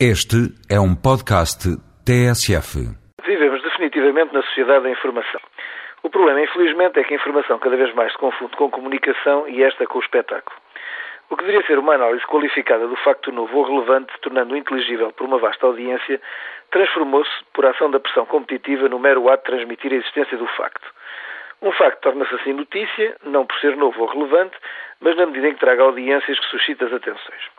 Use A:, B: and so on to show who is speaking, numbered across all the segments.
A: Este é um podcast TSF.
B: Vivemos definitivamente na sociedade da informação. O problema, infelizmente, é que a informação cada vez mais se confunde com comunicação e esta com o espetáculo. O que deveria ser uma análise qualificada do facto novo ou relevante, tornando-o inteligível por uma vasta audiência, transformou-se, por ação da pressão competitiva, no mero ato de transmitir a existência do facto. Um facto torna-se assim notícia, não por ser novo ou relevante, mas na medida em que traga audiências que suscita as atenções.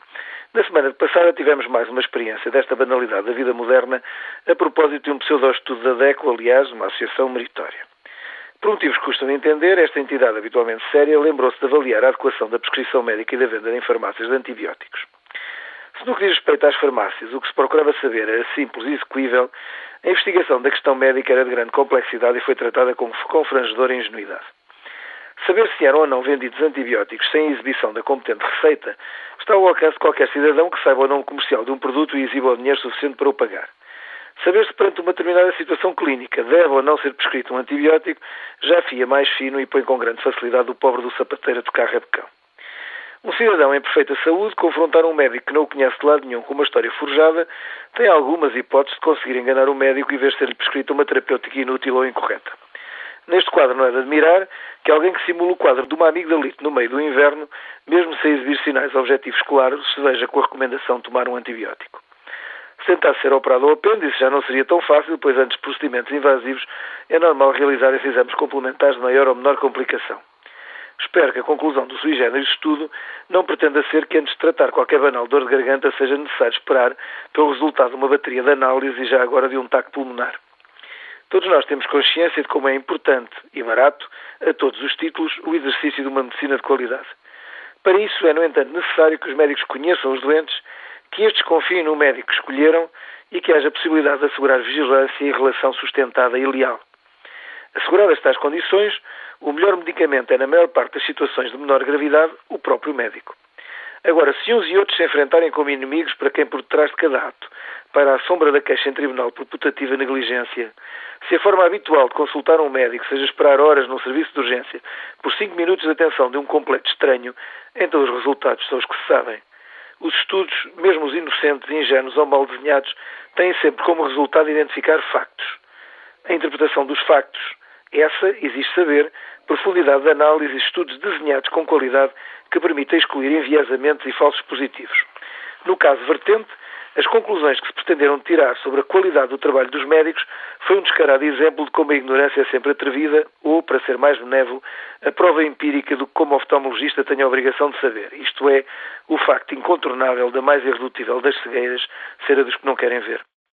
B: Na semana passada tivemos mais uma experiência desta banalidade da vida moderna a propósito de um pseudo-estudo da DECO, aliás, uma associação meritória. Por motivos que custam de entender, esta entidade habitualmente séria lembrou-se de avaliar a adequação da prescrição médica e da venda em farmácias de antibióticos. Se no que diz respeito às farmácias, o que se procurava saber era simples e execuível, a investigação da questão médica era de grande complexidade e foi tratada com confrangedora ingenuidade. Saber se eram ou não vendidos antibióticos sem exibição da competente receita está ao alcance de qualquer cidadão que saiba o nome comercial de um produto e exiba o dinheiro suficiente para o pagar. Saber se perante uma determinada situação clínica deve ou não ser prescrito um antibiótico já fia mais fino e põe com grande facilidade o pobre do sapateiro a tocar de cão. Um cidadão em perfeita saúde confrontar um médico que não o conhece de lado nenhum com uma história forjada tem algumas hipóteses de conseguir enganar o médico e ver ser-lhe prescrita uma terapêutica inútil ou incorreta. Neste quadro não é de admirar que alguém que simula o quadro de uma amigdalite no meio do inverno, mesmo sem exibir sinais objetivos claros, se veja com a recomendação de tomar um antibiótico. Se tentasse ser operado ao apêndice já não seria tão fácil, pois antes de procedimentos invasivos é normal realizar esses exames complementares de maior ou menor complicação. Espero que a conclusão do sui generis estudo não pretenda ser que antes de tratar qualquer banal dor de garganta seja necessário esperar pelo resultado de uma bateria de análise e já agora de um taque pulmonar. Todos nós temos consciência de como é importante e barato, a todos os títulos, o exercício de uma medicina de qualidade. Para isso é, no entanto, necessário que os médicos conheçam os doentes, que estes confiem no médico que escolheram e que haja possibilidade de assegurar vigilância e relação sustentada e leal. Asseguradas tais condições, o melhor medicamento é, na maior parte das situações de menor gravidade, o próprio médico. Agora, se uns e outros se enfrentarem como inimigos para quem por detrás de cada ato para a sombra da queixa em tribunal por putativa negligência, se a forma habitual de consultar um médico seja esperar horas num serviço de urgência por cinco minutos de atenção de um completo estranho, então os resultados são os que se sabem. Os estudos, mesmo os inocentes, ingênuos ou mal desenhados, têm sempre como resultado identificar factos. A interpretação dos factos, essa exige saber, profundidade de análise e estudos desenhados com qualidade que permitem excluir enviesamentos e falsos positivos. No caso vertente, as conclusões que se pretenderam tirar sobre a qualidade do trabalho dos médicos foi um descarado exemplo de como a ignorância é sempre atrevida ou, para ser mais benévolo, a prova empírica do que como oftalmologista tem a obrigação de saber, isto é, o facto incontornável da mais irredutível das cegueiras ser a dos que não querem ver.